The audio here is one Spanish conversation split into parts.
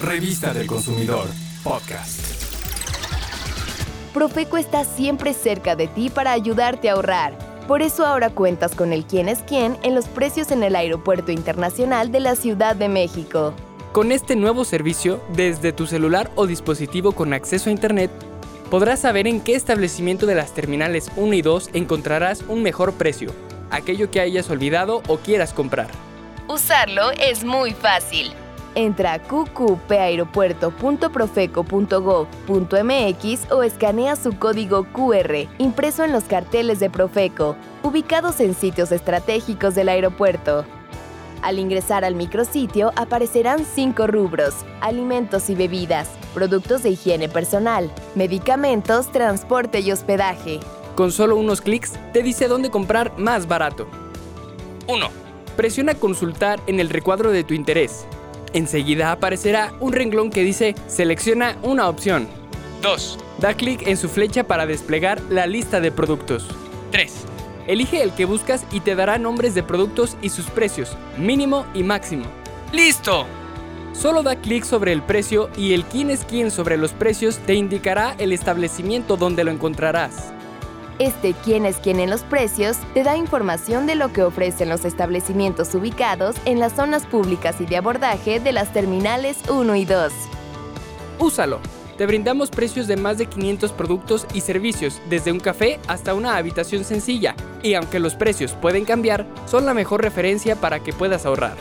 Revista del Consumidor, podcast. Profeco está siempre cerca de ti para ayudarte a ahorrar. Por eso ahora cuentas con el quién es quién en los precios en el Aeropuerto Internacional de la Ciudad de México. Con este nuevo servicio, desde tu celular o dispositivo con acceso a Internet, podrás saber en qué establecimiento de las terminales 1 y 2 encontrarás un mejor precio, aquello que hayas olvidado o quieras comprar. Usarlo es muy fácil. Entra a qqpaeropuerto.profeco.gov.mx o escanea su código QR impreso en los carteles de Profeco, ubicados en sitios estratégicos del aeropuerto. Al ingresar al micrositio aparecerán cinco rubros, alimentos y bebidas, productos de higiene personal, medicamentos, transporte y hospedaje. Con solo unos clics te dice dónde comprar más barato. 1. Presiona consultar en el recuadro de tu interés. Enseguida aparecerá un renglón que dice Selecciona una opción. 2. Da clic en su flecha para desplegar la lista de productos. 3. Elige el que buscas y te dará nombres de productos y sus precios, mínimo y máximo. ¡Listo! Solo da clic sobre el precio y el quién es quién sobre los precios te indicará el establecimiento donde lo encontrarás. Este quién es quién en los precios te da información de lo que ofrecen los establecimientos ubicados en las zonas públicas y de abordaje de las terminales 1 y 2. Úsalo. Te brindamos precios de más de 500 productos y servicios, desde un café hasta una habitación sencilla, y aunque los precios pueden cambiar, son la mejor referencia para que puedas ahorrar.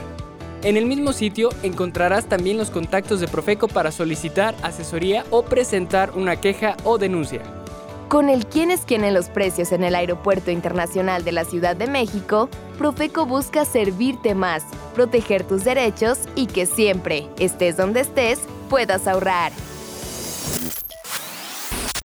En el mismo sitio encontrarás también los contactos de Profeco para solicitar asesoría o presentar una queja o denuncia. Con el quién es quién en los precios en el Aeropuerto Internacional de la Ciudad de México, Profeco busca servirte más, proteger tus derechos y que siempre, estés donde estés, puedas ahorrar.